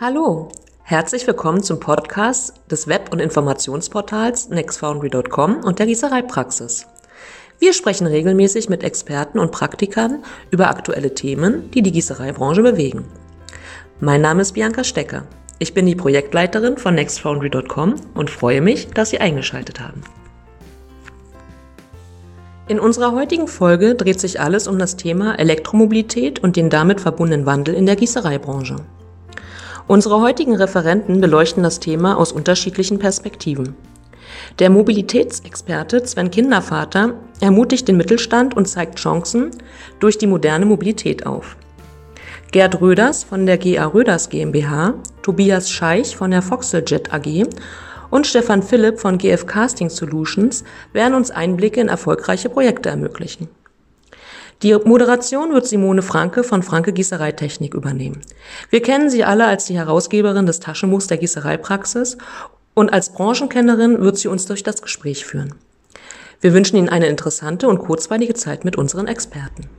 Hallo, herzlich willkommen zum Podcast des Web- und Informationsportals nextfoundry.com und der Gießereipraxis. Wir sprechen regelmäßig mit Experten und Praktikern über aktuelle Themen, die die Gießereibranche bewegen. Mein Name ist Bianca Stecker. Ich bin die Projektleiterin von nextfoundry.com und freue mich, dass Sie eingeschaltet haben. In unserer heutigen Folge dreht sich alles um das Thema Elektromobilität und den damit verbundenen Wandel in der Gießereibranche. Unsere heutigen Referenten beleuchten das Thema aus unterschiedlichen Perspektiven. Der Mobilitätsexperte Sven Kindervater ermutigt den Mittelstand und zeigt Chancen durch die moderne Mobilität auf. Gerd Röders von der GA Röders GmbH, Tobias Scheich von der Foxeljet AG und Stefan Philipp von GF Casting Solutions werden uns Einblicke in erfolgreiche Projekte ermöglichen. Die Moderation wird Simone Franke von Franke Gießereitechnik übernehmen. Wir kennen sie alle als die Herausgeberin des Taschenbuchs der Gießereipraxis und als Branchenkennerin wird sie uns durch das Gespräch führen. Wir wünschen Ihnen eine interessante und kurzweilige Zeit mit unseren Experten.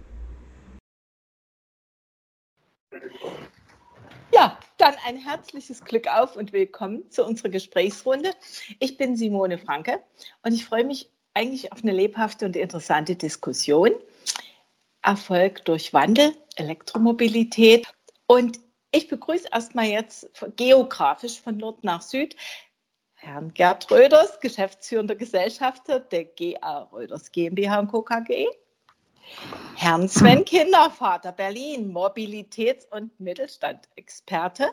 Ja, dann ein herzliches Glück auf und willkommen zu unserer Gesprächsrunde. Ich bin Simone Franke und ich freue mich eigentlich auf eine lebhafte und interessante Diskussion. Erfolg durch Wandel, Elektromobilität. Und ich begrüße erstmal jetzt geografisch von Nord nach Süd Herrn Gerd Röders, geschäftsführender Gesellschafter der GA Röders GmbH und Co. KG. Herrn Sven Kindervater, Berlin, Mobilitäts- und Mittelstandexperte.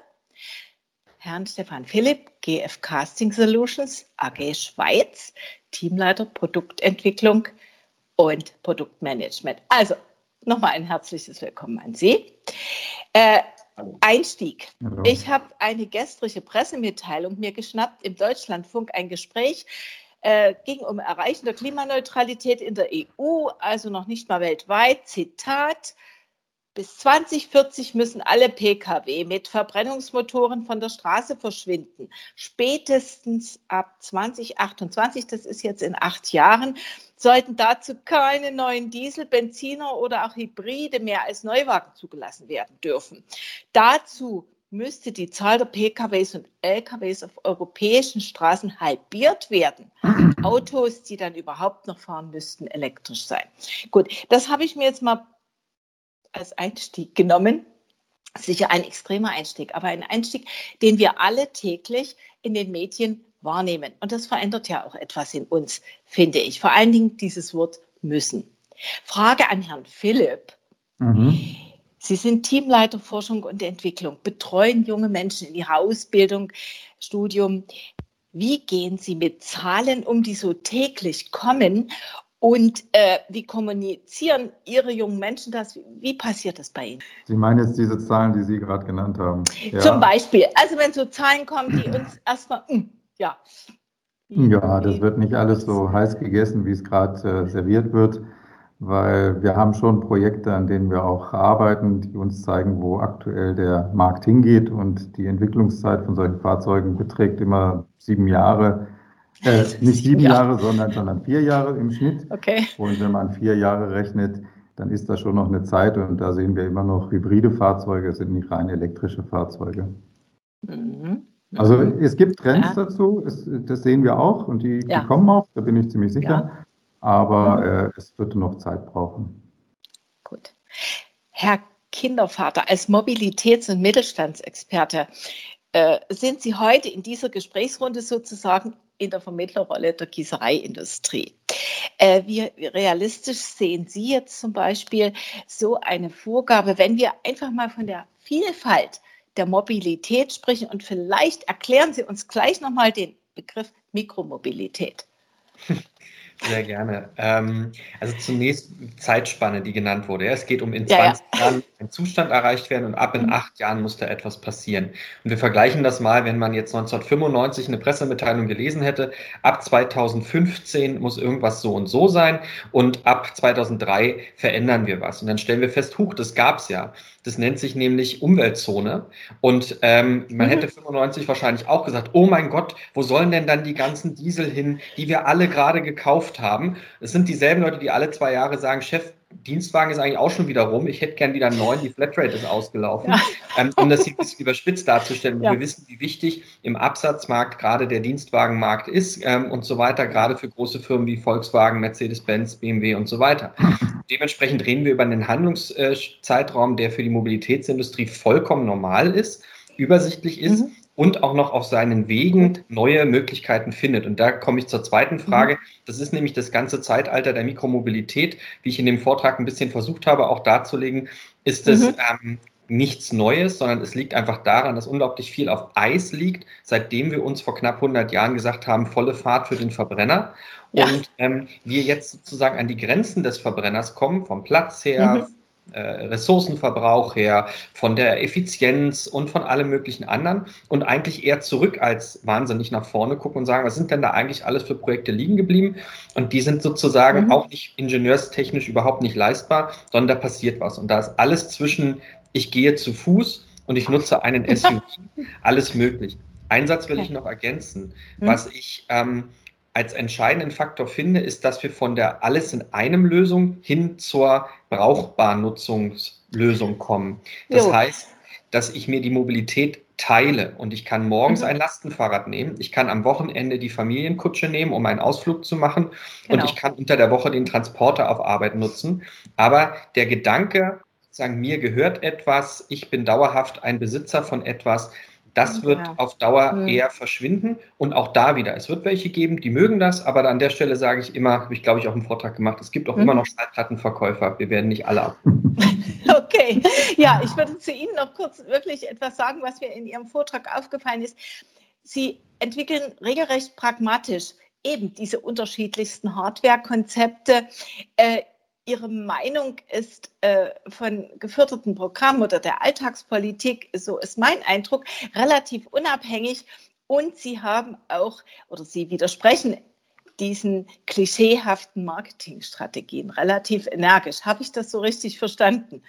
Herrn Stefan Philipp, GF Casting Solutions AG Schweiz, Teamleiter Produktentwicklung und Produktmanagement. Also nochmal ein herzliches Willkommen an Sie. Äh, Einstieg. Hallo. Ich habe eine gestrige Pressemitteilung mir geschnappt im Deutschlandfunk, ein Gespräch äh, ging um Erreichen der Klimaneutralität in der EU, also noch nicht mal weltweit. Zitat. Bis 2040 müssen alle Pkw mit Verbrennungsmotoren von der Straße verschwinden. Spätestens ab 2028, das ist jetzt in acht Jahren, sollten dazu keine neuen Diesel, Benziner oder auch Hybride mehr als Neuwagen zugelassen werden dürfen. Dazu müsste die Zahl der PKWs und LKWs auf europäischen Straßen halbiert werden. Autos, die dann überhaupt noch fahren müssten, elektrisch sein. Gut, das habe ich mir jetzt mal als Einstieg genommen. Sicher ein extremer Einstieg, aber ein Einstieg, den wir alle täglich in den Medien wahrnehmen. Und das verändert ja auch etwas in uns, finde ich. Vor allen Dingen dieses Wort müssen. Frage an Herrn Philipp. Mhm. Sie sind Teamleiter Forschung und Entwicklung, betreuen junge Menschen in ihrer Ausbildung, Studium. Wie gehen Sie mit Zahlen um, die so täglich kommen? Und äh, wie kommunizieren Ihre jungen Menschen das? Wie passiert das bei Ihnen? Sie meinen jetzt diese Zahlen, die Sie gerade genannt haben? Ja. Zum Beispiel, also wenn so Zahlen kommen, die uns erstmal, hm, ja. Ja, das wird nicht alles so heiß gegessen, wie es gerade äh, serviert wird, weil wir haben schon Projekte, an denen wir auch arbeiten, die uns zeigen, wo aktuell der Markt hingeht und die Entwicklungszeit von solchen Fahrzeugen beträgt immer sieben Jahre. Äh, nicht sieben ja. Jahre, sondern, sondern vier Jahre im Schnitt. Okay. Und wenn man vier Jahre rechnet, dann ist das schon noch eine Zeit und da sehen wir immer noch hybride Fahrzeuge, es sind nicht rein elektrische Fahrzeuge. Mhm. Also es gibt Trends ja. dazu, es, das sehen wir auch und die, ja. die, kommen auch, da bin ich ziemlich sicher. Aber mhm. äh, es wird noch Zeit brauchen. Gut. Herr Kindervater, als Mobilitäts- und Mittelstandsexperte, äh, sind Sie heute in dieser Gesprächsrunde sozusagen in der Vermittlerrolle der Gießereiindustrie. Äh, wie realistisch sehen Sie jetzt zum Beispiel so eine Vorgabe, wenn wir einfach mal von der Vielfalt der Mobilität sprechen und vielleicht erklären Sie uns gleich nochmal den Begriff Mikromobilität. Sehr gerne. Ähm, also zunächst Zeitspanne, die genannt wurde. Ja, es geht um in 20 ja, ja. Jahren ein Zustand erreicht werden und ab in mhm. acht Jahren muss da etwas passieren. Und wir vergleichen das mal, wenn man jetzt 1995 eine Pressemitteilung gelesen hätte, ab 2015 muss irgendwas so und so sein und ab 2003 verändern wir was. Und dann stellen wir fest, huch, das gab's ja. Das nennt sich nämlich Umweltzone. Und ähm, man mhm. hätte 95 wahrscheinlich auch gesagt, oh mein Gott, wo sollen denn dann die ganzen Diesel hin, die wir alle gerade gekauft haben? Es sind dieselben Leute, die alle zwei Jahre sagen, Chef, Dienstwagen ist eigentlich auch schon wieder rum. Ich hätte gern wieder einen neuen. Die Flatrate ist ausgelaufen. Ja. Ähm, um das hier ein bisschen überspitzt darzustellen. Ja. Wir wissen, wie wichtig im Absatzmarkt gerade der Dienstwagenmarkt ist ähm, und so weiter, gerade für große Firmen wie Volkswagen, Mercedes-Benz, BMW und so weiter. Dementsprechend reden wir über einen Handlungszeitraum, der für die Mobilitätsindustrie vollkommen normal ist, übersichtlich ist. Mhm und auch noch auf seinen Wegen neue Möglichkeiten findet. Und da komme ich zur zweiten Frage. Mhm. Das ist nämlich das ganze Zeitalter der Mikromobilität, wie ich in dem Vortrag ein bisschen versucht habe, auch darzulegen, ist es mhm. ähm, nichts Neues, sondern es liegt einfach daran, dass unglaublich viel auf Eis liegt, seitdem wir uns vor knapp 100 Jahren gesagt haben, volle Fahrt für den Verbrenner. Ja. Und ähm, wir jetzt sozusagen an die Grenzen des Verbrenners kommen, vom Platz her, mhm äh, Ressourcenverbrauch her, von der Effizienz und von allem möglichen anderen und eigentlich eher zurück als wahnsinnig nach vorne gucken und sagen, was sind denn da eigentlich alles für Projekte liegen geblieben? Und die sind sozusagen mhm. auch nicht ingenieurstechnisch überhaupt nicht leistbar, sondern da passiert was. Und da ist alles zwischen, ich gehe zu Fuß und ich nutze einen SUV, alles möglich. Einsatz will ich noch ergänzen, mhm. was ich ähm, als entscheidenden Faktor finde, ist, dass wir von der alles in einem Lösung hin zur brauchbaren Nutzungslösung kommen. Das jo. heißt, dass ich mir die Mobilität teile und ich kann morgens mhm. ein Lastenfahrrad nehmen, ich kann am Wochenende die Familienkutsche nehmen, um einen Ausflug zu machen genau. und ich kann unter der Woche den Transporter auf Arbeit nutzen. Aber der Gedanke, sagen, mir gehört etwas, ich bin dauerhaft ein Besitzer von etwas, das wird ja. auf Dauer mhm. eher verschwinden und auch da wieder. Es wird welche geben, die mögen das, aber an der Stelle sage ich immer, habe ich glaube ich auch im Vortrag gemacht, es gibt auch mhm. immer noch Schallplattenverkäufer. Wir werden nicht alle ab. okay, ja, ich würde zu Ihnen noch kurz wirklich etwas sagen, was mir in Ihrem Vortrag aufgefallen ist. Sie entwickeln regelrecht pragmatisch eben diese unterschiedlichsten Hardware-Konzepte. Äh, Ihre Meinung ist äh, von geförderten Programmen oder der Alltagspolitik, so ist mein Eindruck, relativ unabhängig. Und Sie haben auch, oder Sie widersprechen diesen klischeehaften Marketingstrategien relativ energisch. Habe ich das so richtig verstanden?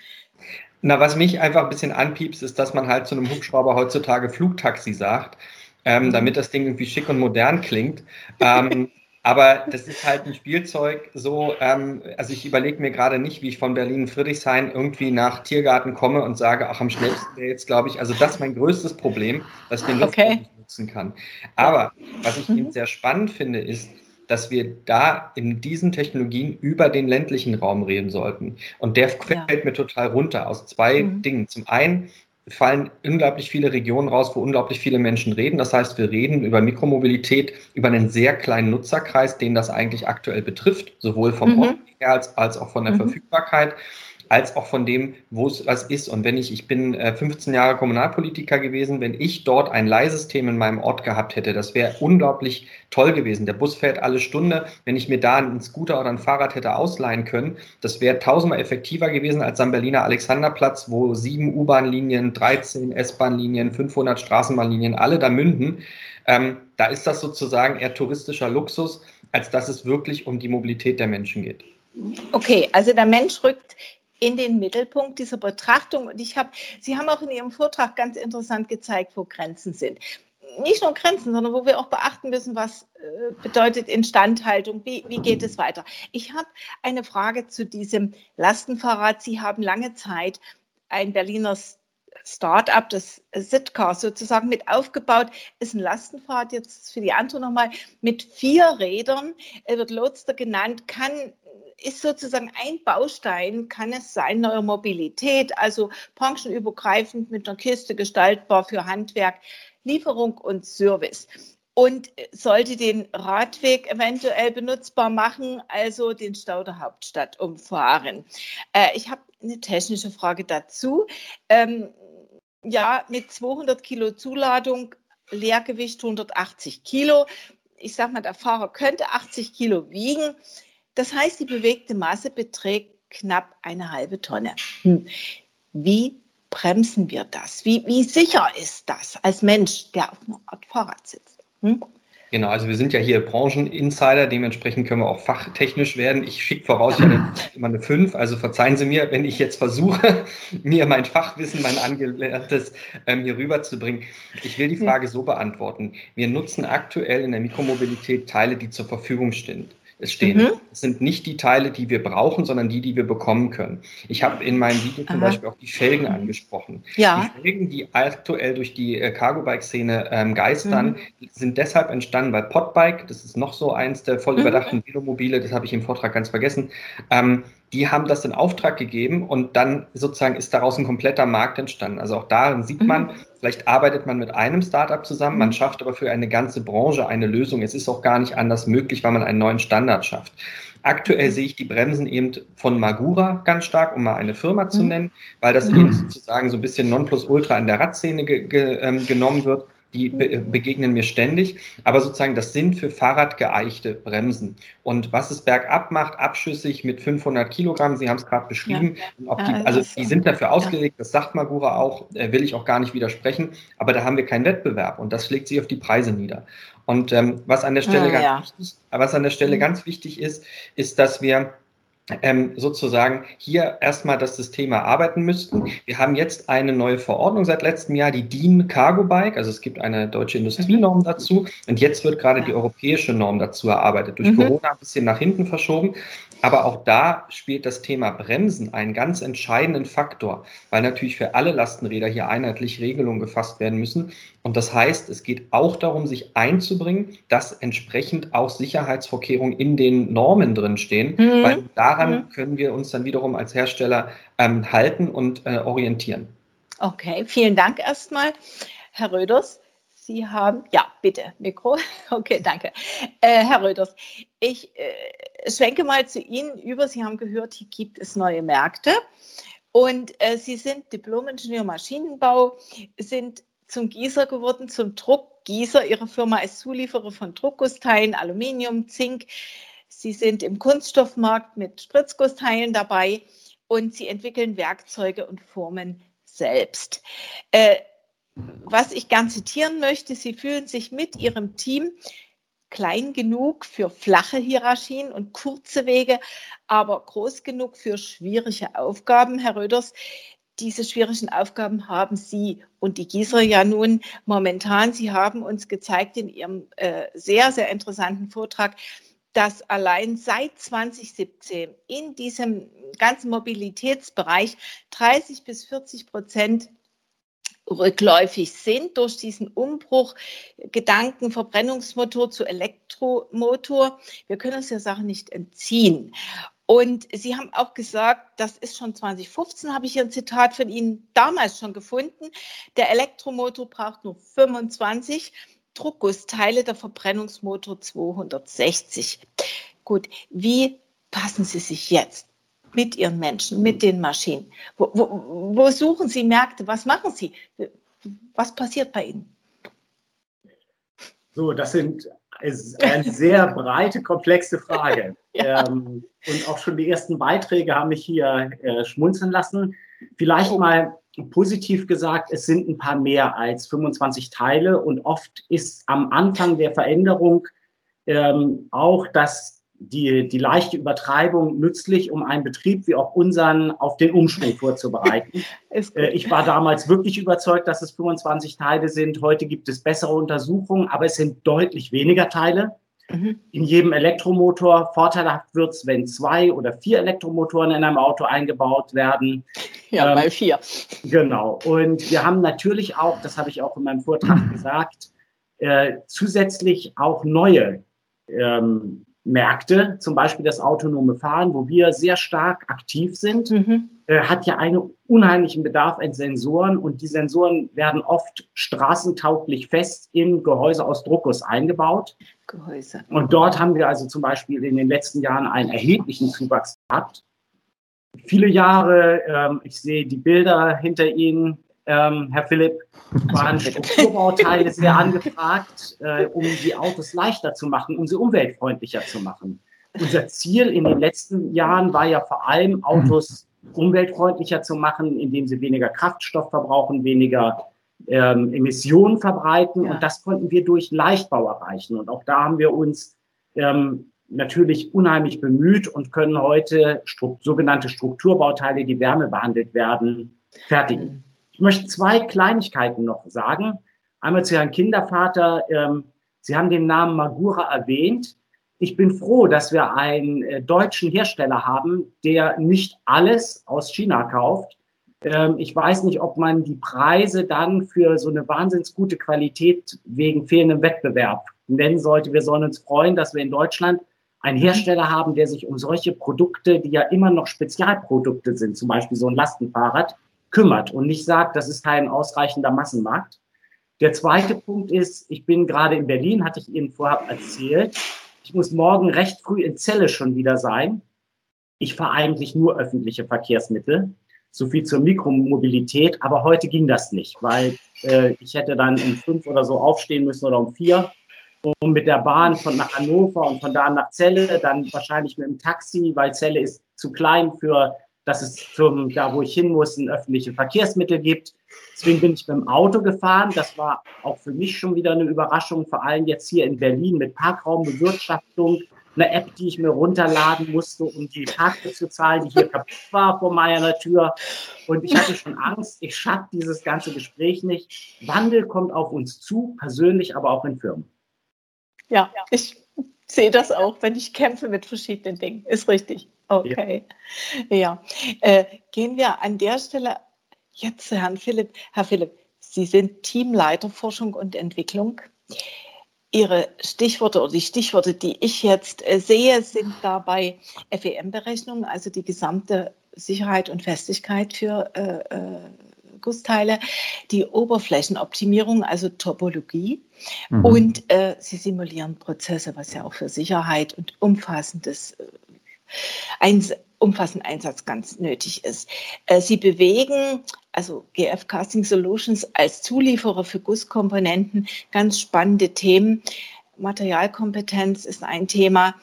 Na, was mich einfach ein bisschen anpiepst, ist, dass man halt zu einem Hubschrauber heutzutage Flugtaxi sagt, ähm, mhm. damit das Ding irgendwie schick und modern klingt. Ähm, Aber das ist halt ein Spielzeug so, ähm, also ich überlege mir gerade nicht, wie ich von Berlin Friedrichshain irgendwie nach Tiergarten komme und sage, ach, am schnellsten wäre jetzt, glaube ich, also das ist mein größtes Problem, dass ich den okay. nicht nutzen kann. Aber was ich mhm. eben sehr spannend finde, ist, dass wir da in diesen Technologien über den ländlichen Raum reden sollten. Und der fällt ja. mir total runter aus zwei mhm. Dingen. Zum einen fallen unglaublich viele Regionen raus, wo unglaublich viele Menschen reden. Das heißt, wir reden über Mikromobilität, über einen sehr kleinen Nutzerkreis, den das eigentlich aktuell betrifft, sowohl vom mhm. Ort her als, als auch von der mhm. Verfügbarkeit als auch von dem, wo es was ist. Und wenn ich, ich bin äh, 15 Jahre Kommunalpolitiker gewesen, wenn ich dort ein Leihsystem in meinem Ort gehabt hätte, das wäre unglaublich toll gewesen. Der Bus fährt alle Stunde. Wenn ich mir da einen Scooter oder ein Fahrrad hätte ausleihen können, das wäre tausendmal effektiver gewesen als am Berliner Alexanderplatz, wo sieben U-Bahn-Linien, 13 S-Bahn-Linien, 500 Straßenbahnlinien alle da münden. Ähm, da ist das sozusagen eher touristischer Luxus, als dass es wirklich um die Mobilität der Menschen geht. Okay, also der Mensch rückt in den Mittelpunkt dieser Betrachtung. Und ich habe, Sie haben auch in Ihrem Vortrag ganz interessant gezeigt, wo Grenzen sind. Nicht nur Grenzen, sondern wo wir auch beachten müssen, was äh, bedeutet Instandhaltung, wie, wie geht es weiter. Ich habe eine Frage zu diesem Lastenfahrrad. Sie haben lange Zeit ein Berliner Start-up, das Sitka sozusagen mit aufgebaut, ist ein Lastenfahrrad jetzt für die andere nochmal mit vier Rädern, er wird Lotster genannt, kann ist sozusagen ein Baustein, kann es sein, neuer Mobilität, also branchenübergreifend mit einer Kiste gestaltbar für Handwerk, Lieferung und Service. Und sollte den Radweg eventuell benutzbar machen, also den Stau der Hauptstadt umfahren. Äh, ich habe eine technische Frage dazu. Ähm, ja, mit 200 Kilo Zuladung, Leergewicht 180 Kilo. Ich sage mal, der Fahrer könnte 80 Kilo wiegen. Das heißt, die bewegte Masse beträgt knapp eine halbe Tonne. Hm. Wie bremsen wir das? Wie, wie sicher ist das als Mensch, der auf einer Art Fahrrad sitzt? Hm? Genau, also wir sind ja hier Brancheninsider, dementsprechend können wir auch fachtechnisch werden. Ich schicke voraus, ich habe immer eine 5, also verzeihen Sie mir, wenn ich jetzt versuche, mir mein Fachwissen, mein Angelerntes ähm, hier rüberzubringen. Ich will die Frage so beantworten. Wir nutzen aktuell in der Mikromobilität Teile, die zur Verfügung stehen stehen. Mhm. Es sind nicht die Teile, die wir brauchen, sondern die, die wir bekommen können. Ich habe in meinem Video zum Aha. Beispiel auch die Felgen mhm. angesprochen. Ja. Die Felgen, die aktuell durch die äh, Cargo-Bike-Szene ähm, geistern, mhm. sind deshalb entstanden, weil Podbike, das ist noch so eins der voll mhm. überdachten Velomobile, das habe ich im Vortrag ganz vergessen, ähm, die haben das in Auftrag gegeben und dann sozusagen ist daraus ein kompletter Markt entstanden. Also auch da sieht man, mhm. vielleicht arbeitet man mit einem Startup zusammen, man schafft aber für eine ganze Branche eine Lösung. Es ist auch gar nicht anders möglich, weil man einen neuen Standard schafft. Aktuell sehe ich die Bremsen eben von Magura ganz stark, um mal eine Firma zu mhm. nennen, weil das eben sozusagen so ein bisschen Nonplusultra in der Radszene ge ge ähm, genommen wird die be begegnen mir ständig, aber sozusagen das sind für Fahrrad geeichte Bremsen. Und was es bergab macht, abschüssig mit 500 Kilogramm, Sie haben es gerade beschrieben, ja. die, also die sind dafür ausgelegt, das sagt Magura auch, äh, will ich auch gar nicht widersprechen, aber da haben wir keinen Wettbewerb und das schlägt sich auf die Preise nieder. Und ähm, was an der Stelle, ja, ganz, Wichtig, was an der Stelle mhm. ganz wichtig ist, ist, dass wir ähm, sozusagen hier erstmal das System erarbeiten müssten. Wir haben jetzt eine neue Verordnung seit letztem Jahr, die DIN Cargo Bike, also es gibt eine deutsche Industrienorm dazu und jetzt wird gerade die europäische Norm dazu erarbeitet. Durch mhm. Corona ein bisschen nach hinten verschoben, aber auch da spielt das Thema Bremsen einen ganz entscheidenden Faktor, weil natürlich für alle Lastenräder hier einheitlich Regelungen gefasst werden müssen. Und das heißt, es geht auch darum, sich einzubringen, dass entsprechend auch Sicherheitsvorkehrungen in den Normen drinstehen, mhm. weil daran mhm. können wir uns dann wiederum als Hersteller ähm, halten und äh, orientieren. Okay, vielen Dank erstmal, Herr Röders. Sie haben, ja, bitte, Mikro. Okay, danke. Äh, Herr Röders, ich äh, schwenke mal zu Ihnen über. Sie haben gehört, hier gibt es neue Märkte. Und äh, Sie sind Diplom-Ingenieur Maschinenbau, sind zum Gießer geworden, zum Druckgießer. Ihre Firma ist Zulieferer von Druckgussteilen, Aluminium, Zink. Sie sind im Kunststoffmarkt mit Spritzgussteilen dabei und Sie entwickeln Werkzeuge und Formen selbst. Äh, was ich gern zitieren möchte, Sie fühlen sich mit Ihrem Team klein genug für flache Hierarchien und kurze Wege, aber groß genug für schwierige Aufgaben. Herr Röders, diese schwierigen Aufgaben haben Sie und die Gießer ja nun momentan. Sie haben uns gezeigt in Ihrem äh, sehr, sehr interessanten Vortrag, dass allein seit 2017 in diesem ganzen Mobilitätsbereich 30 bis 40 Prozent rückläufig sind durch diesen Umbruch Gedanken Verbrennungsmotor zu Elektromotor. Wir können uns der Sache nicht entziehen. Und Sie haben auch gesagt, das ist schon 2015, habe ich hier ein Zitat von Ihnen damals schon gefunden. Der Elektromotor braucht nur 25 Druckgussteile, der Verbrennungsmotor 260. Gut, wie passen Sie sich jetzt mit ihren Menschen, mit den Maschinen? Wo, wo, wo suchen Sie Märkte? Was machen Sie? Was passiert bei Ihnen? So, das sind ist eine sehr breite, komplexe Frage. ja. ähm, und auch schon die ersten Beiträge haben mich hier äh, schmunzeln lassen. Vielleicht oh. mal positiv gesagt, es sind ein paar mehr als 25 Teile und oft ist am Anfang der Veränderung ähm, auch das die, die leichte Übertreibung nützlich, um einen Betrieb wie auch unseren auf den Umschwung vorzubereiten. Äh, ich war damals wirklich überzeugt, dass es 25 Teile sind. Heute gibt es bessere Untersuchungen, aber es sind deutlich weniger Teile. Mhm. In jedem Elektromotor. Vorteilhaft wird es, wenn zwei oder vier Elektromotoren in einem Auto eingebaut werden. Ja, ähm, mal vier. Genau. Und wir haben natürlich auch, das habe ich auch in meinem Vortrag gesagt, äh, zusätzlich auch neue ähm, Märkte, zum Beispiel das autonome Fahren, wo wir sehr stark aktiv sind, mhm. äh, hat ja einen unheimlichen Bedarf an Sensoren und die Sensoren werden oft straßentauglich fest in Gehäuse aus Druckguss eingebaut. Gehäuse. Und dort haben wir also zum Beispiel in den letzten Jahren einen erheblichen Zuwachs gehabt. Viele Jahre, ähm, ich sehe die Bilder hinter Ihnen, ähm, Herr Philipp, waren Strukturbauteile sehr angefragt, äh, um die Autos leichter zu machen, um sie umweltfreundlicher zu machen. Unser Ziel in den letzten Jahren war ja vor allem, Autos umweltfreundlicher zu machen, indem sie weniger Kraftstoff verbrauchen, weniger ähm, Emissionen verbreiten. Ja. Und das konnten wir durch Leichtbau erreichen. Und auch da haben wir uns ähm, natürlich unheimlich bemüht und können heute Stru sogenannte Strukturbauteile, die wärmebehandelt werden, fertigen. Ich möchte zwei Kleinigkeiten noch sagen. Einmal zu Herrn Kindervater. Ähm, Sie haben den Namen Magura erwähnt. ich bin froh, dass wir einen äh, deutschen Hersteller haben, der nicht alles aus China kauft. Ähm, ich weiß nicht, ob man die Preise dann für so eine wahnsinnig gute Qualität wegen fehlendem Wettbewerb nennen sollte. Wir sollen uns freuen, dass wir in Deutschland einen Hersteller haben, der sich um solche Produkte, die ja immer noch Spezialprodukte sind, zum Beispiel so ein Lastenfahrrad, kümmert und nicht sagt, das ist kein ausreichender Massenmarkt. Der zweite Punkt ist, ich bin gerade in Berlin, hatte ich Ihnen vorab erzählt. Ich muss morgen recht früh in Celle schon wieder sein. Ich fahre eigentlich nur öffentliche Verkehrsmittel. So viel zur Mikromobilität. Aber heute ging das nicht, weil äh, ich hätte dann um fünf oder so aufstehen müssen oder um vier. Und mit der Bahn von nach Hannover und von da nach Celle, dann wahrscheinlich mit dem Taxi, weil Celle ist zu klein für dass es zum, da wo ich hin muss, ein öffentliche Verkehrsmittel gibt. Deswegen bin ich mit dem Auto gefahren. Das war auch für mich schon wieder eine Überraschung, vor allem jetzt hier in Berlin mit Parkraumbewirtschaftung, eine App, die ich mir runterladen musste, um die Parkplätze zu zahlen, die hier kaputt war vor meiner Tür. Und ich hatte schon Angst, ich schaffe dieses ganze Gespräch nicht. Wandel kommt auf uns zu, persönlich, aber auch in Firmen. Ja, ich sehe das auch, wenn ich kämpfe mit verschiedenen Dingen. Ist richtig. Okay. Ja. Äh, gehen wir an der Stelle jetzt zu Herrn Philipp. Herr Philipp, Sie sind Teamleiter Forschung und Entwicklung. Ihre Stichworte oder die Stichworte, die ich jetzt äh, sehe, sind dabei FEM-Berechnungen, also die gesamte Sicherheit und Festigkeit für äh, äh, Gussteile, die Oberflächenoptimierung, also Topologie. Mhm. Und äh, sie simulieren Prozesse, was ja auch für Sicherheit und umfassendes äh, ein umfassenden Einsatz ganz nötig ist. Äh, sie bewegen, also GF Casting Solutions als Zulieferer für Gusskomponenten, ganz spannende Themen. Materialkompetenz ist ein Thema.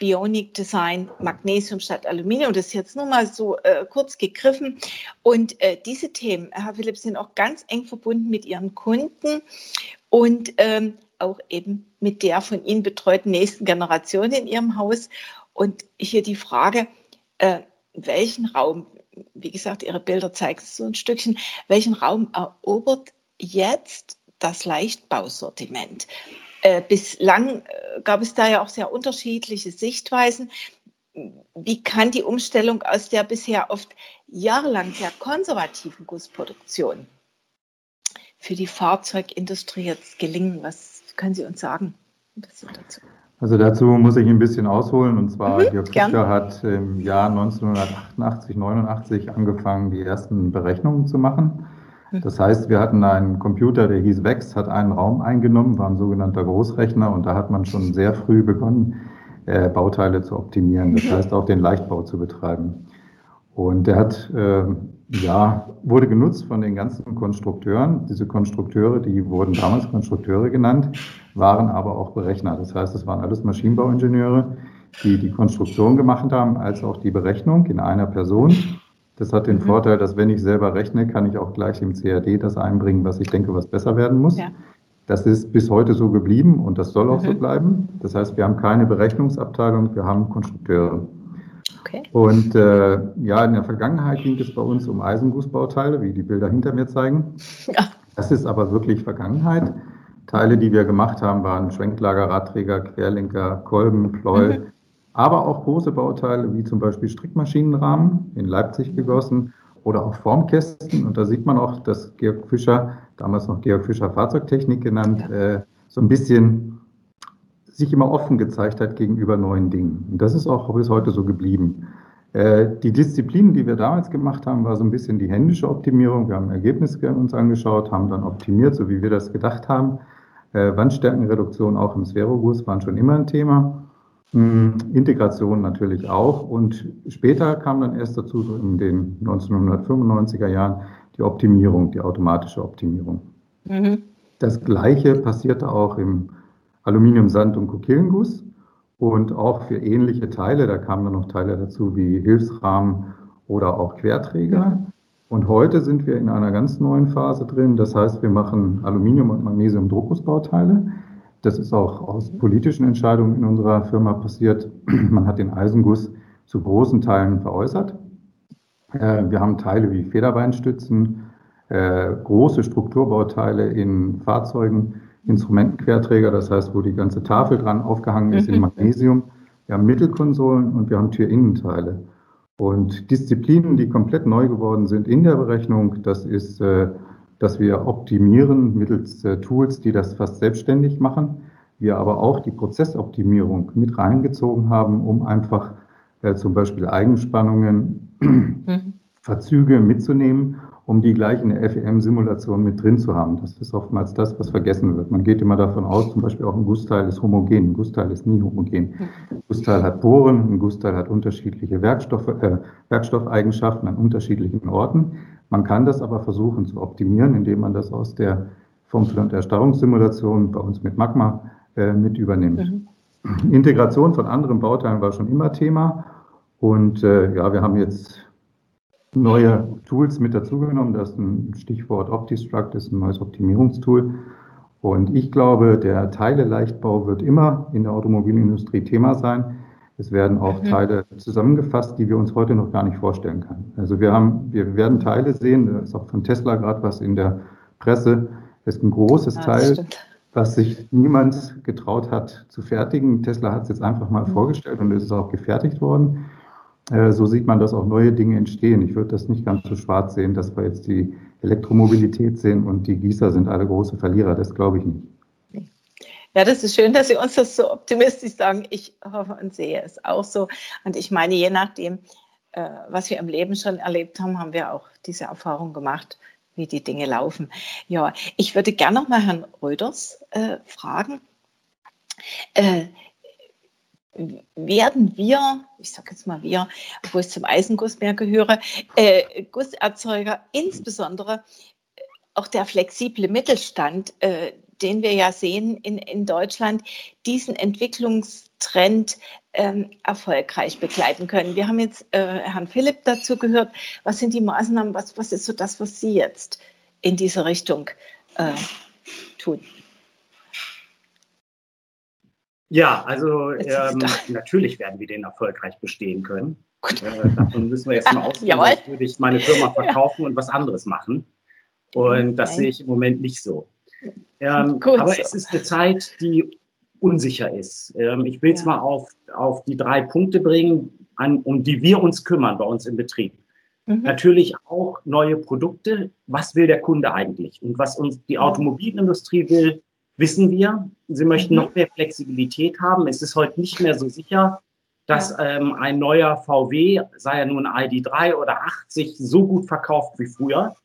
Bionic Design, Magnesium statt Aluminium. Das ist jetzt nur mal so äh, kurz gegriffen. Und äh, diese Themen, Herr Philipp, sind auch ganz eng verbunden mit Ihren Kunden und ähm, auch eben mit der von Ihnen betreuten nächsten Generation in Ihrem Haus. Und hier die Frage, äh, welchen Raum, wie gesagt, Ihre Bilder zeigen so ein Stückchen, welchen Raum erobert jetzt das Leichtbausortiment? Äh, bislang äh, gab es da ja auch sehr unterschiedliche Sichtweisen. Wie kann die Umstellung aus der bisher oft jahrelang sehr konservativen Gussproduktion für die Fahrzeugindustrie jetzt gelingen? Was können Sie uns sagen? Dazu. Also dazu muss ich ein bisschen ausholen. Und zwar, mhm, Georg Fischer hat im Jahr 1988, 89 angefangen, die ersten Berechnungen zu machen. Mhm. Das heißt, wir hatten einen Computer, der hieß Vex, hat einen Raum eingenommen, war ein sogenannter Großrechner und da hat man schon sehr früh begonnen, äh, Bauteile zu optimieren. Das mhm. heißt, auch den Leichtbau zu betreiben. Und der hat, äh, ja, wurde genutzt von den ganzen Konstrukteuren. Diese Konstrukteure, die wurden damals Konstrukteure genannt, waren aber auch Berechner. Das heißt, es waren alles Maschinenbauingenieure, die die Konstruktion gemacht haben, als auch die Berechnung in einer Person. Das hat den mhm. Vorteil, dass wenn ich selber rechne, kann ich auch gleich im CAD das einbringen, was ich denke, was besser werden muss. Ja. Das ist bis heute so geblieben und das soll auch mhm. so bleiben. Das heißt, wir haben keine Berechnungsabteilung, wir haben Konstrukteure. Okay. Und äh, ja, in der Vergangenheit ging es bei uns um Eisengussbauteile, wie die Bilder hinter mir zeigen. Ja. Das ist aber wirklich Vergangenheit. Teile, die wir gemacht haben, waren Schwenklager, Radträger, Querlenker, Kolben, Pleuel, mhm. aber auch große Bauteile wie zum Beispiel Strickmaschinenrahmen in Leipzig gegossen oder auch Formkästen. Und da sieht man auch, dass Georg Fischer, damals noch Georg Fischer Fahrzeugtechnik genannt, ja. äh, so ein bisschen sich immer offen gezeigt hat gegenüber neuen Dingen. Und das ist auch bis heute so geblieben. Äh, die Disziplinen, die wir damals gemacht haben, war so ein bisschen die händische Optimierung. Wir haben Ergebnisse uns angeschaut, haben dann optimiert, so wie wir das gedacht haben. Äh, Wandstärkenreduktion auch im Sphäroguss waren schon immer ein Thema. Hm, Integration natürlich auch. Und später kam dann erst dazu, so in den 1995er Jahren, die Optimierung, die automatische Optimierung. Mhm. Das Gleiche passierte auch im Aluminium, Sand und Kokillenguss und auch für ähnliche Teile. Da kamen dann noch Teile dazu wie Hilfsrahmen oder auch Querträger. Und heute sind wir in einer ganz neuen Phase drin. Das heißt, wir machen Aluminium- und Magnesium-Druckgussbauteile. Das ist auch aus politischen Entscheidungen in unserer Firma passiert. Man hat den Eisenguss zu großen Teilen veräußert. Äh, wir haben Teile wie Federbeinstützen, äh, große Strukturbauteile in Fahrzeugen, Instrumentenquerträger, das heißt, wo die ganze Tafel dran aufgehangen ist mhm. in Magnesium. Wir haben Mittelkonsolen und wir haben Türinnenteile. Und Disziplinen, die komplett neu geworden sind in der Berechnung, das ist, äh, dass wir optimieren mittels äh, Tools, die das fast selbstständig machen. Wir aber auch die Prozessoptimierung mit reingezogen haben, um einfach äh, zum Beispiel Eigenspannungen, mhm. Verzüge mitzunehmen um die gleich in der FEM-Simulation mit drin zu haben. Das ist oftmals das, was vergessen wird. Man geht immer davon aus, zum Beispiel auch ein Gussteil ist homogen. Ein Gussteil ist nie homogen. Ein Gussteil hat Poren, ein Gussteil hat unterschiedliche Werkstoffe, äh, Werkstoffeigenschaften an unterschiedlichen Orten. Man kann das aber versuchen zu optimieren, indem man das aus der Formel- und Erstarrungssimulation bei uns mit Magma äh, mit übernimmt. Mhm. Integration von anderen Bauteilen war schon immer Thema. Und äh, ja, wir haben jetzt neue Tools mit dazugenommen. Das ist ein Stichwort OptiStruct, ist ein neues Optimierungstool. Und ich glaube, der Teile-Leichtbau wird immer in der Automobilindustrie Thema sein. Es werden auch mhm. Teile zusammengefasst, die wir uns heute noch gar nicht vorstellen können. Also wir haben, wir werden Teile sehen, da ist auch von Tesla gerade was in der Presse. Das ist ein großes ja, Teil, stimmt. was sich niemand getraut hat zu fertigen. Tesla hat es jetzt einfach mal mhm. vorgestellt und es ist auch gefertigt worden. Äh, so sieht man, dass auch neue Dinge entstehen. Ich würde das nicht ganz so schwarz sehen, dass wir jetzt die Elektromobilität sehen und die Gießer sind alle große Verlierer. Das glaube ich nicht. Ja, das ist schön, dass Sie uns das so optimistisch sagen. Ich hoffe und sehe es auch so. Und ich meine, je nachdem, äh, was wir im Leben schon erlebt haben, haben wir auch diese Erfahrung gemacht, wie die Dinge laufen. Ja, ich würde gerne noch mal Herrn Röders äh, fragen. Äh, werden wir, ich sage jetzt mal wir, wo ich zum Eisenguss mehr gehöre, äh, Gusserzeuger, insbesondere äh, auch der flexible Mittelstand, äh, den wir ja sehen in, in Deutschland, diesen Entwicklungstrend ähm, erfolgreich begleiten können. Wir haben jetzt äh, Herrn Philipp dazu gehört. Was sind die Maßnahmen, was, was ist so das, was Sie jetzt in diese Richtung äh, tun? Ja, also ähm, natürlich werden wir den erfolgreich bestehen können. Äh, davon müssen wir jetzt mal ausgehen, dass würde ich meine Firma verkaufen und was anderes machen. Und das sehe ich im Moment nicht so. Ähm, aber es ist eine Zeit, die unsicher ist. Ähm, ich will es ja. mal auf, auf die drei Punkte bringen, an, um die wir uns kümmern bei uns im Betrieb. Mhm. Natürlich auch neue Produkte. Was will der Kunde eigentlich? Und was uns die Automobilindustrie will, wissen wir. Sie möchten mhm. noch mehr Flexibilität haben. Es ist heute nicht mehr so sicher, dass ähm, ein neuer VW, sei er nun ID3 oder 80, so gut verkauft wie früher.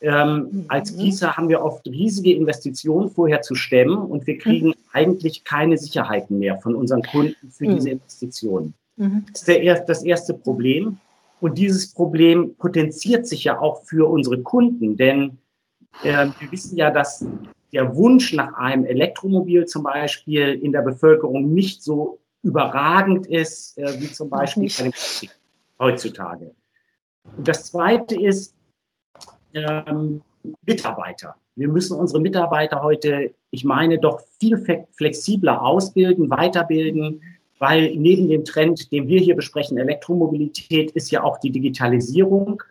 Ähm, mhm. Als Gießer haben wir oft riesige Investitionen vorher zu stemmen und wir kriegen mhm. eigentlich keine Sicherheiten mehr von unseren Kunden für mhm. diese Investitionen. Mhm. Das ist der, das erste Problem. Und dieses Problem potenziert sich ja auch für unsere Kunden, denn äh, wir wissen ja, dass der Wunsch nach einem Elektromobil zum Beispiel in der Bevölkerung nicht so überragend ist, äh, wie zum Beispiel bei heutzutage. Und das Zweite ist ähm, Mitarbeiter. Wir müssen unsere Mitarbeiter heute, ich meine, doch viel flexibler ausbilden, weiterbilden, weil neben dem Trend, den wir hier besprechen, Elektromobilität, ist ja auch die Digitalisierung,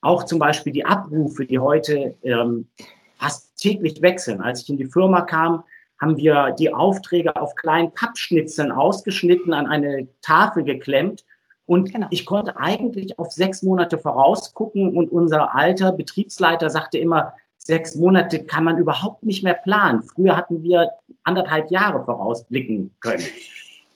auch zum Beispiel die Abrufe, die heute ähm, fast täglich wechseln. Als ich in die Firma kam, haben wir die Aufträge auf kleinen Pappschnitzeln ausgeschnitten, an eine Tafel geklemmt. Und genau. ich konnte eigentlich auf sechs Monate vorausgucken. Und unser alter Betriebsleiter sagte immer, sechs Monate kann man überhaupt nicht mehr planen. Früher hatten wir anderthalb Jahre vorausblicken können.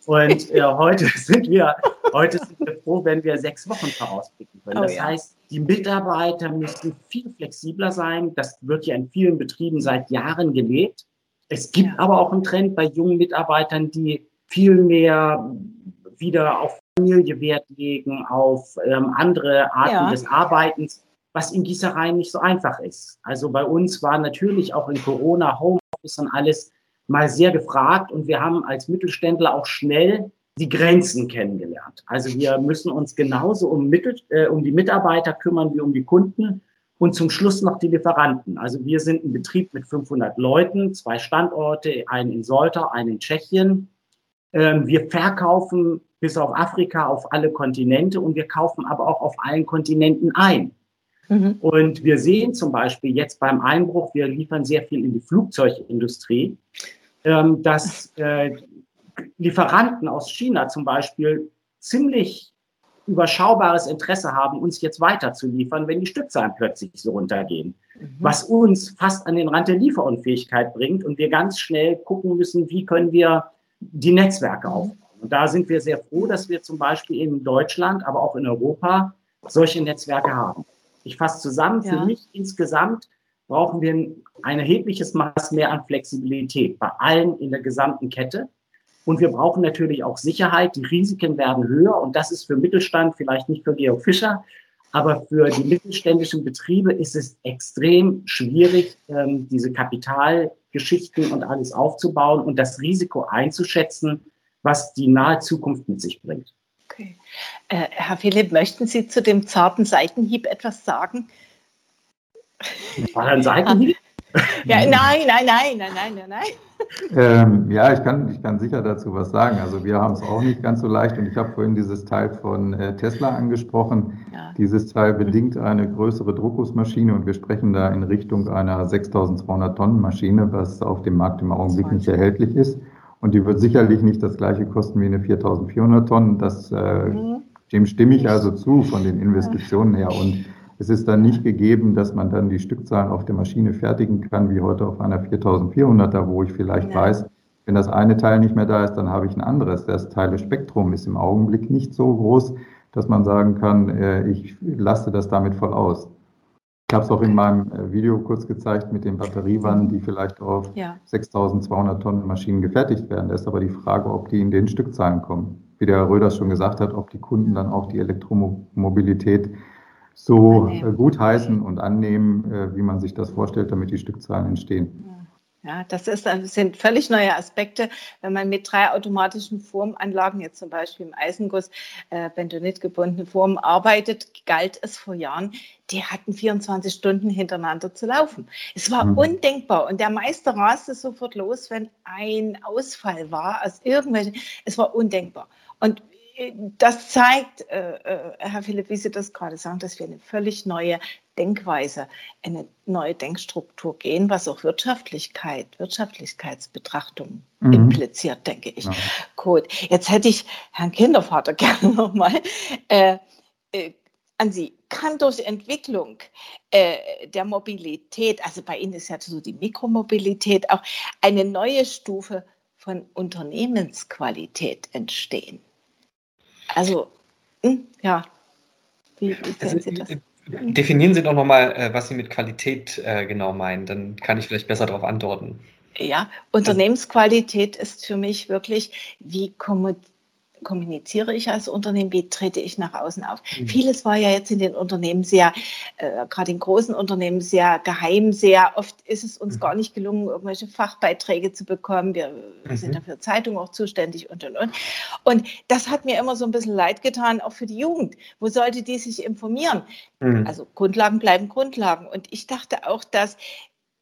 Und äh, heute sind wir, heute sind wir froh, wenn wir sechs Wochen vorausblicken können. Oh, das ja. heißt, die Mitarbeiter müssen viel flexibler sein. Das wird ja in vielen Betrieben seit Jahren gelebt. Es gibt ja. aber auch einen Trend bei jungen Mitarbeitern, die viel mehr wieder auf Familie Wert legen, auf ähm, andere Arten ja. des Arbeitens, was in Gießereien nicht so einfach ist. Also bei uns war natürlich auch in Corona Homeoffice und alles mal sehr gefragt und wir haben als Mittelständler auch schnell die Grenzen kennengelernt. Also wir müssen uns genauso um, Mittel, äh, um die Mitarbeiter kümmern wie um die Kunden und zum Schluss noch die Lieferanten. Also wir sind ein Betrieb mit 500 Leuten, zwei Standorte, einen in Soltau, einen in Tschechien. Ähm, wir verkaufen bis auf Afrika auf alle Kontinente und wir kaufen aber auch auf allen Kontinenten ein. Mhm. Und wir sehen zum Beispiel jetzt beim Einbruch, wir liefern sehr viel in die Flugzeugindustrie, ähm, dass äh, Lieferanten aus China zum Beispiel ziemlich überschaubares Interesse haben, uns jetzt weiterzuliefern, wenn die Stückzahlen plötzlich so runtergehen. Mhm. Was uns fast an den Rand der Lieferunfähigkeit bringt und wir ganz schnell gucken müssen, wie können wir die Netzwerke aufbauen. Und da sind wir sehr froh, dass wir zum Beispiel in Deutschland, aber auch in Europa solche Netzwerke haben. Ich fasse zusammen, für ja. mich insgesamt brauchen wir ein erhebliches Maß mehr an Flexibilität bei allen in der gesamten Kette. Und wir brauchen natürlich auch Sicherheit. Die Risiken werden höher und das ist für Mittelstand, vielleicht nicht für Georg Fischer, aber für die mittelständischen Betriebe ist es extrem schwierig, ähm, diese Kapitalgeschichten und alles aufzubauen und das Risiko einzuschätzen, was die nahe Zukunft mit sich bringt. Okay. Äh, Herr Philipp, möchten Sie zu dem zarten Seitenhieb etwas sagen? War ein Seitenhieb? Ja, nein, nein, nein, nein, nein, nein, nein. Ähm, ja, ich kann, ich kann sicher dazu was sagen. Also wir haben es auch nicht ganz so leicht und ich habe vorhin dieses Teil von äh, Tesla angesprochen. Ja. Dieses Teil bedingt eine größere Druckgussmaschine und wir sprechen da in Richtung einer 6200 Tonnen Maschine, was auf dem Markt im Augenblick nicht erhältlich ist. Und die wird sicherlich nicht das gleiche kosten wie eine 4400 Tonnen. Das, äh, mhm. Dem stimme ich also zu von den Investitionen her. Und es ist dann nicht gegeben, dass man dann die Stückzahlen auf der Maschine fertigen kann, wie heute auf einer 4400er, wo ich vielleicht ja. weiß, wenn das eine Teil nicht mehr da ist, dann habe ich ein anderes. Das Teilespektrum ist im Augenblick nicht so groß, dass man sagen kann, äh, ich laste das damit voll aus. Ich habe es auch in meinem äh, Video kurz gezeigt mit den Batteriewannen, die vielleicht auf ja. 6200 Tonnen Maschinen gefertigt werden. Da ist aber die Frage, ob die in den Stückzahlen kommen. Wie der Herr Röders schon gesagt hat, ob die Kunden dann auch die Elektromobilität so äh, gutheißen und annehmen, äh, wie man sich das vorstellt, damit die Stückzahlen entstehen. Ja, das, ist, das sind völlig neue Aspekte. Wenn man mit drei automatischen Formanlagen, jetzt zum Beispiel im Eisenguss, äh, bentonitgebundene Formen arbeitet, galt es vor Jahren, die hatten 24 Stunden hintereinander zu laufen. Es war mhm. undenkbar und der Meister raste sofort los, wenn ein Ausfall war aus irgendwelchen. Es war undenkbar. Und das zeigt, äh, äh, Herr Philipp, wie Sie das gerade sagen, dass wir eine völlig neue Denkweise, eine neue Denkstruktur gehen, was auch Wirtschaftlichkeit, Wirtschaftlichkeitsbetrachtung mhm. impliziert, denke ich. Ja. Gut, jetzt hätte ich Herrn Kindervater gerne nochmal äh, äh, an Sie. Kann durch Entwicklung äh, der Mobilität, also bei Ihnen ist ja so die Mikromobilität, auch eine neue Stufe von Unternehmensqualität entstehen? Also, hm, ja. Wie, wie also, Sie das? Äh, definieren Sie doch nochmal, äh, was Sie mit Qualität äh, genau meinen. Dann kann ich vielleicht besser darauf antworten. Ja, Unternehmensqualität ist für mich wirklich, wie kommuniziert kommuniziere ich als Unternehmen, wie trete ich nach außen auf. Mhm. Vieles war ja jetzt in den Unternehmen sehr, äh, gerade in großen Unternehmen sehr geheim, sehr oft ist es uns mhm. gar nicht gelungen, irgendwelche Fachbeiträge zu bekommen. Wir mhm. sind dafür Zeitung auch zuständig und und und. Und das hat mir immer so ein bisschen leid getan, auch für die Jugend. Wo sollte die sich informieren? Mhm. Also Grundlagen bleiben Grundlagen. Und ich dachte auch, dass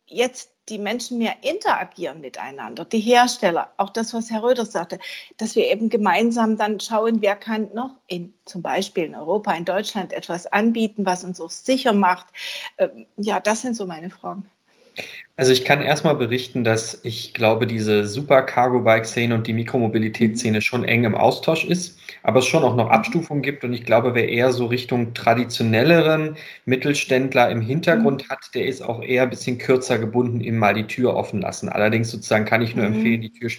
jetzt die Menschen mehr interagieren miteinander, die Hersteller, auch das, was Herr Röder sagte, dass wir eben gemeinsam dann schauen, wer kann noch in, zum Beispiel in Europa, in Deutschland etwas anbieten, was uns auch sicher macht. Ähm, ja, das sind so meine Fragen. Also ich kann erstmal berichten, dass ich glaube, diese Super Cargo Bike Szene und die Mikromobilitätsszene schon eng im Austausch ist, aber es schon auch noch Abstufungen gibt und ich glaube, wer eher so Richtung traditionelleren Mittelständler im Hintergrund mhm. hat, der ist auch eher ein bisschen kürzer gebunden, ihm mal die Tür offen lassen. Allerdings sozusagen kann ich nur mhm. empfehlen, die Tür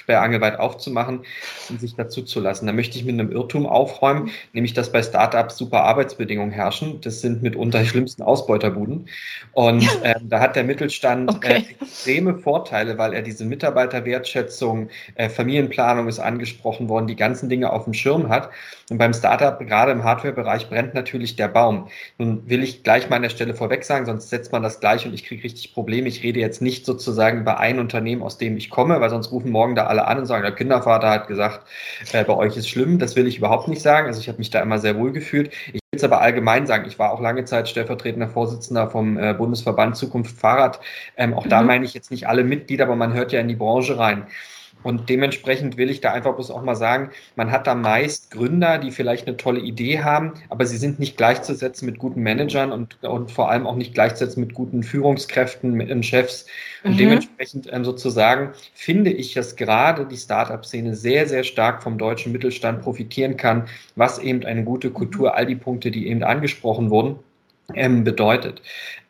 sperrangelweit aufzumachen und sich dazu zu lassen. Da möchte ich mit einem Irrtum aufräumen, nämlich dass bei Startups super Arbeitsbedingungen herrschen. Das sind mitunter die schlimmsten Ausbeuterbuden. Und äh, da hat der Mittelstand äh, okay. äh, extreme Vorteile, weil er diese Mitarbeiterwertschätzung, äh, Familienplanung ist angesprochen worden, die ganzen Dinge auf dem Schirm hat. Und beim Startup, gerade im Hardware-Bereich, brennt natürlich der Baum. Nun will ich gleich mal an der Stelle vorweg sagen, sonst setzt man das gleich und ich kriege richtig Probleme. Ich rede jetzt nicht sozusagen über ein Unternehmen, aus dem ich komme, weil sonst rufen morgen da alle an und sagen, der Kindervater hat gesagt, äh, bei euch ist schlimm. Das will ich überhaupt nicht sagen. Also ich habe mich da immer sehr wohl gefühlt. Ich will es aber allgemein sagen. Ich war auch lange Zeit stellvertretender Vorsitzender vom äh, Bundesverband Zukunft Fahrrad. Ähm, auch mhm. da meine ich jetzt nicht alle Mitglieder, aber man hört ja in die Branche rein. Und dementsprechend will ich da einfach bloß auch mal sagen, man hat da meist Gründer, die vielleicht eine tolle Idee haben, aber sie sind nicht gleichzusetzen mit guten Managern und, und vor allem auch nicht gleichzusetzen mit guten Führungskräften, mit den Chefs. Und mhm. dementsprechend ähm, sozusagen finde ich, dass gerade die Startup-Szene sehr, sehr stark vom deutschen Mittelstand profitieren kann, was eben eine gute Kultur, all die Punkte, die eben angesprochen wurden, bedeutet.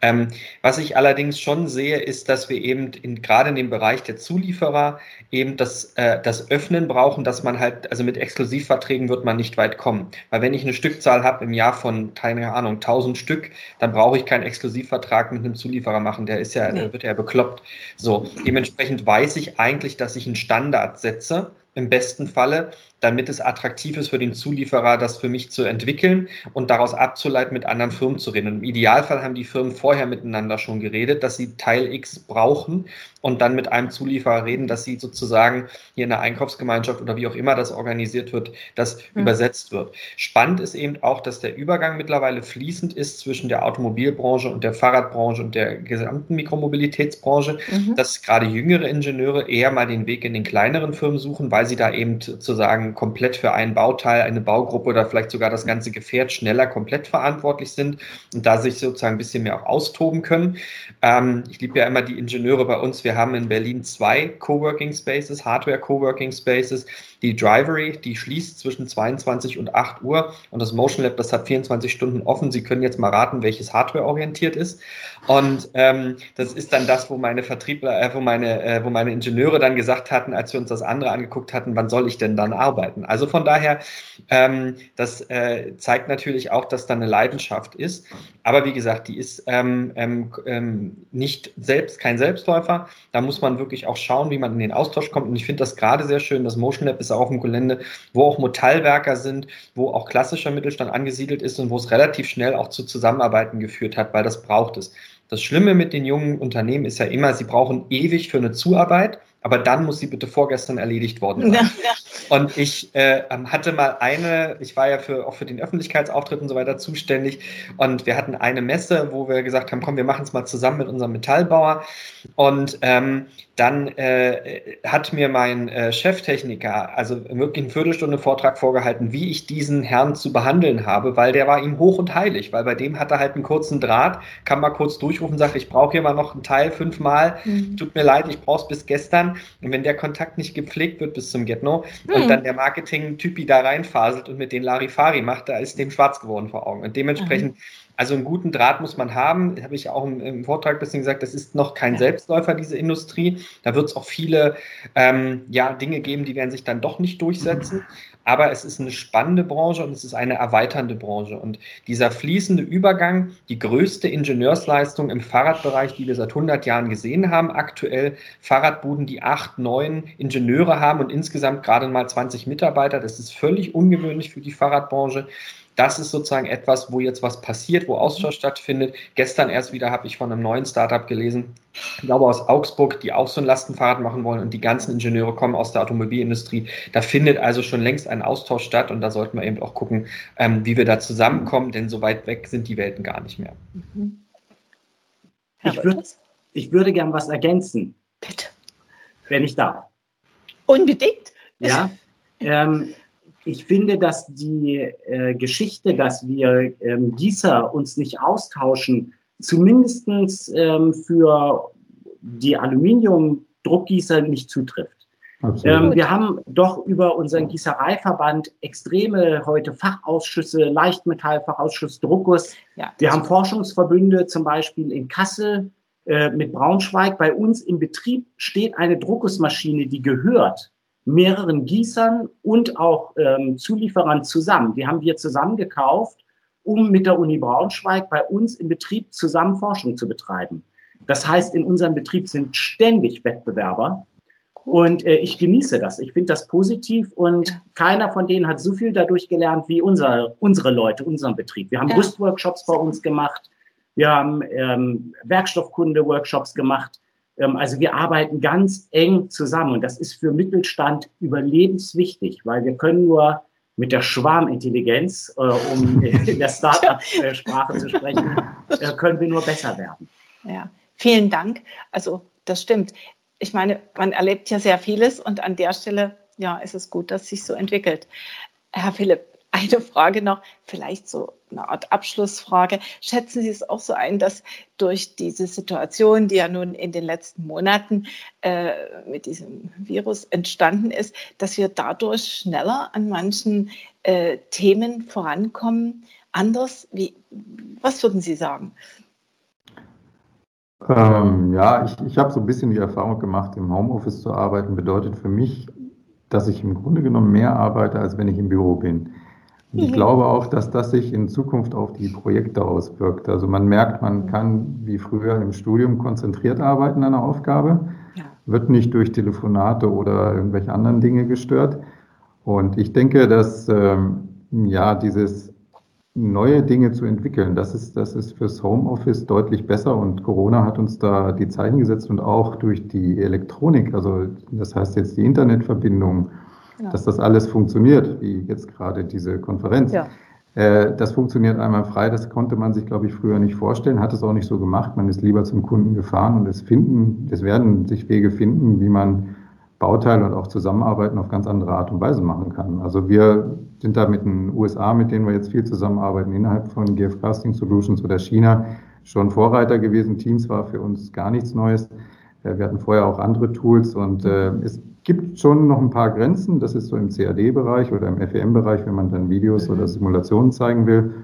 Ähm, was ich allerdings schon sehe, ist, dass wir eben in, gerade in dem Bereich der Zulieferer eben das, äh, das Öffnen brauchen, dass man halt, also mit Exklusivverträgen wird man nicht weit kommen. Weil wenn ich eine Stückzahl habe im Jahr von, keine Ahnung, 1000 Stück, dann brauche ich keinen Exklusivvertrag mit einem Zulieferer machen, der ist ja, nee. wird ja bekloppt. So, dementsprechend weiß ich eigentlich, dass ich einen Standard setze, im besten Falle, damit es attraktiv ist für den Zulieferer, das für mich zu entwickeln und daraus abzuleiten, mit anderen Firmen zu reden. Und Im Idealfall haben die Firmen vorher miteinander schon geredet, dass sie Teil X brauchen und dann mit einem Zulieferer reden, dass sie sozusagen hier in der Einkaufsgemeinschaft oder wie auch immer das organisiert wird, das mhm. übersetzt wird. Spannend ist eben auch, dass der Übergang mittlerweile fließend ist zwischen der Automobilbranche und der Fahrradbranche und der gesamten Mikromobilitätsbranche, mhm. dass gerade jüngere Ingenieure eher mal den Weg in den kleineren Firmen suchen, weil sie da eben sozusagen komplett für ein Bauteil, eine Baugruppe oder vielleicht sogar das ganze Gefährt schneller komplett verantwortlich sind und da sich sozusagen ein bisschen mehr auch austoben können. Ähm, ich liebe ja immer die Ingenieure bei uns. Wir haben in Berlin zwei Coworking Spaces, Hardware Coworking Spaces. Die Drivery, die schließt zwischen 22 und 8 Uhr und das Motion Lab, das hat 24 Stunden offen. Sie können jetzt mal raten, welches Hardware orientiert ist. Und ähm, das ist dann das, wo meine Vertriebler, äh, wo meine, äh, wo meine Ingenieure dann gesagt hatten, als wir uns das andere angeguckt hatten, wann soll ich denn dann arbeiten? Also von daher, ähm, das äh, zeigt natürlich auch, dass da eine Leidenschaft ist. Aber wie gesagt, die ist ähm, ähm, ähm nicht selbst, kein Selbstläufer. Da muss man wirklich auch schauen, wie man in den Austausch kommt. Und ich finde das gerade sehr schön. Das Motion Lab ist ist auf dem Gelände, wo auch Metallwerker sind, wo auch klassischer Mittelstand angesiedelt ist und wo es relativ schnell auch zu Zusammenarbeiten geführt hat, weil das braucht es. Das Schlimme mit den jungen Unternehmen ist ja immer, sie brauchen ewig für eine Zuarbeit, aber dann muss sie bitte vorgestern erledigt worden sein. Ja. Und ich äh, hatte mal eine, ich war ja für, auch für den Öffentlichkeitsauftritt und so weiter zuständig und wir hatten eine Messe, wo wir gesagt haben, komm, wir machen es mal zusammen mit unserem Metallbauer und ähm, dann äh, hat mir mein äh, Cheftechniker also wirklich eine Viertelstunde Vortrag vorgehalten, wie ich diesen Herrn zu behandeln habe, weil der war ihm hoch und heilig, weil bei dem hat er halt einen kurzen Draht, kann mal kurz durchrufen, sagt, ich brauche hier mal noch einen Teil fünfmal, mhm. tut mir leid, ich brauche es bis gestern. Und wenn der Kontakt nicht gepflegt wird bis zum Get-No mhm. und dann der Marketing-Typi da reinfaselt und mit den Larifari macht, da ist dem schwarz geworden vor Augen. Und dementsprechend mhm also einen guten Draht muss man haben. Habe ich auch im, im, Vortrag ein bisschen gesagt, das ist noch kein Selbstläufer, diese Industrie. Da wird es auch viele ähm, ja, Dinge geben, die werden sich dann doch nicht durchsetzen. Aber es ist eine spannende Branche und es ist eine erweiternde Branche. Und dieser fließende Übergang, die größte Ingenieursleistung im Fahrradbereich, die wir seit 100 Jahren gesehen haben, aktuell Fahrradbuden, die acht, neun Ingenieure haben und insgesamt gerade mal 20 Mitarbeiter, das ist völlig ungewöhnlich für die Fahrradbranche das ist sozusagen etwas, wo jetzt was passiert, wo Austausch stattfindet. Gestern erst wieder habe ich von einem neuen Startup gelesen, ich glaube aus Augsburg, die auch so ein Lastenfahrrad machen wollen und die ganzen Ingenieure kommen aus der Automobilindustrie. Da findet also schon längst ein Austausch statt und da sollten wir eben auch gucken, ähm, wie wir da zusammenkommen, denn so weit weg sind die Welten gar nicht mehr. Mhm. Ich, würd, ich würde gern was ergänzen. Bitte. Wenn ich darf. Unbedingt. Ja. Ähm, ich finde, dass die äh, Geschichte, dass wir ähm, Gießer uns nicht austauschen, zumindest ähm, für die Aluminiumdruckgießer nicht zutrifft. Ähm, wir haben doch über unseren Gießereiverband extreme heute Fachausschüsse, Leichtmetallfachausschuss, Druckguss. Ja, wir haben Forschungsverbünde, zum Beispiel in Kassel äh, mit Braunschweig. Bei uns im Betrieb steht eine Druckgussmaschine, die gehört mehreren Gießern und auch ähm, Zulieferern zusammen. Die haben wir zusammen gekauft, um mit der Uni Braunschweig bei uns im Betrieb zusammen Forschung zu betreiben. Das heißt, in unserem Betrieb sind ständig Wettbewerber. Und äh, ich genieße das. Ich finde das positiv und keiner von denen hat so viel dadurch gelernt wie unser, unsere Leute, unseren Betrieb. Wir haben ja. Rüstworkshops bei uns gemacht. Wir haben ähm, Werkstoffkunde-Workshops gemacht. Ähm, also wir arbeiten ganz eng zusammen und das ist für Mittelstand überlebenswichtig, weil wir können nur mit der Schwarmintelligenz, äh, um in der Startup-Sprache zu sprechen, äh, können wir nur besser werden. Ja, vielen Dank. Also das stimmt. ich meine, man erlebt ja sehr vieles und an der Stelle, ja, ist es gut, dass sich so entwickelt. Herr Philipp, eine Frage noch, vielleicht so eine Art Abschlussfrage. Schätzen Sie es auch so ein, dass durch diese Situation, die ja nun in den letzten Monaten äh, mit diesem Virus entstanden ist, dass wir dadurch schneller an manchen äh, Themen vorankommen? Anders? Wie, was würden Sie sagen? Ähm, ja, ich, ich habe so ein bisschen die Erfahrung gemacht, im Homeoffice zu arbeiten bedeutet für mich, dass ich im Grunde genommen mehr arbeite, als wenn ich im Büro bin. Und ich mhm. glaube auch, dass das sich in Zukunft auf die Projekte auswirkt. Also man merkt, man kann wie früher im Studium konzentriert arbeiten an einer Aufgabe, ja. wird nicht durch Telefonate oder irgendwelche anderen Dinge gestört. Und ich denke, dass ähm, ja dieses neue Dinge zu entwickeln, das ist, das ist fürs Homeoffice deutlich besser und Corona hat uns da die Zeichen gesetzt und auch durch die Elektronik, also das heißt jetzt die Internetverbindung, genau. dass das alles funktioniert, wie jetzt gerade diese Konferenz. Ja. Äh, das funktioniert einmal frei, das konnte man sich, glaube ich, früher nicht vorstellen, hat es auch nicht so gemacht. Man ist lieber zum Kunden gefahren und es finden, es werden sich Wege finden, wie man Bauteile und auch Zusammenarbeiten auf ganz andere Art und Weise machen kann. Also wir sind da mit den USA, mit denen wir jetzt viel zusammenarbeiten, innerhalb von GF Casting Solutions oder China schon Vorreiter gewesen. Teams war für uns gar nichts Neues. Wir hatten vorher auch andere Tools und äh, es gibt schon noch ein paar Grenzen. Das ist so im CAD-Bereich oder im FEM-Bereich, wenn man dann Videos mhm. oder Simulationen zeigen will.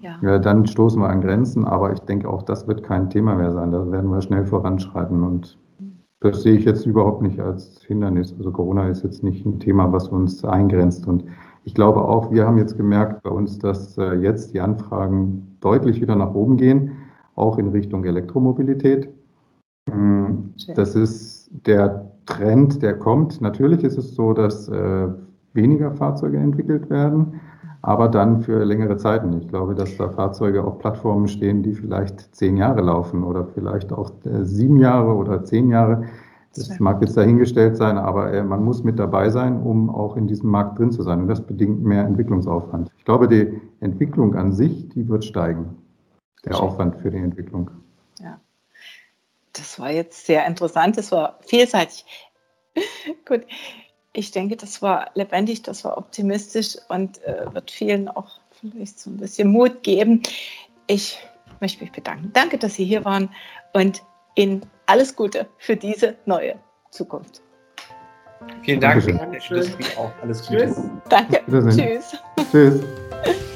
Ja. ja. dann stoßen wir an Grenzen, aber ich denke auch, das wird kein Thema mehr sein. Da werden wir schnell voranschreiten und das sehe ich jetzt überhaupt nicht als Hindernis. Also Corona ist jetzt nicht ein Thema, was uns eingrenzt. Und ich glaube auch, wir haben jetzt gemerkt bei uns, dass äh, jetzt die Anfragen deutlich wieder nach oben gehen, auch in Richtung Elektromobilität. Mm, das ist der Trend, der kommt. Natürlich ist es so, dass äh, weniger Fahrzeuge entwickelt werden aber dann für längere Zeiten. Ich glaube, dass da Fahrzeuge auf Plattformen stehen, die vielleicht zehn Jahre laufen oder vielleicht auch äh, sieben Jahre oder zehn Jahre. Das mag jetzt dahingestellt sein, aber äh, man muss mit dabei sein, um auch in diesem Markt drin zu sein. Und das bedingt mehr Entwicklungsaufwand. Ich glaube, die Entwicklung an sich, die wird steigen. Der Aufwand für die Entwicklung. Ja. Das war jetzt sehr interessant. Das war vielseitig. Gut ich denke, das war lebendig, das war optimistisch und äh, wird vielen auch vielleicht so ein bisschen Mut geben. Ich möchte mich bedanken. Danke, dass Sie hier waren und Ihnen alles Gute für diese neue Zukunft. Vielen Dank. Dankeschön. Danke. Auch alles Gute. Tschüss. Danke. Tschüss. Tschüss.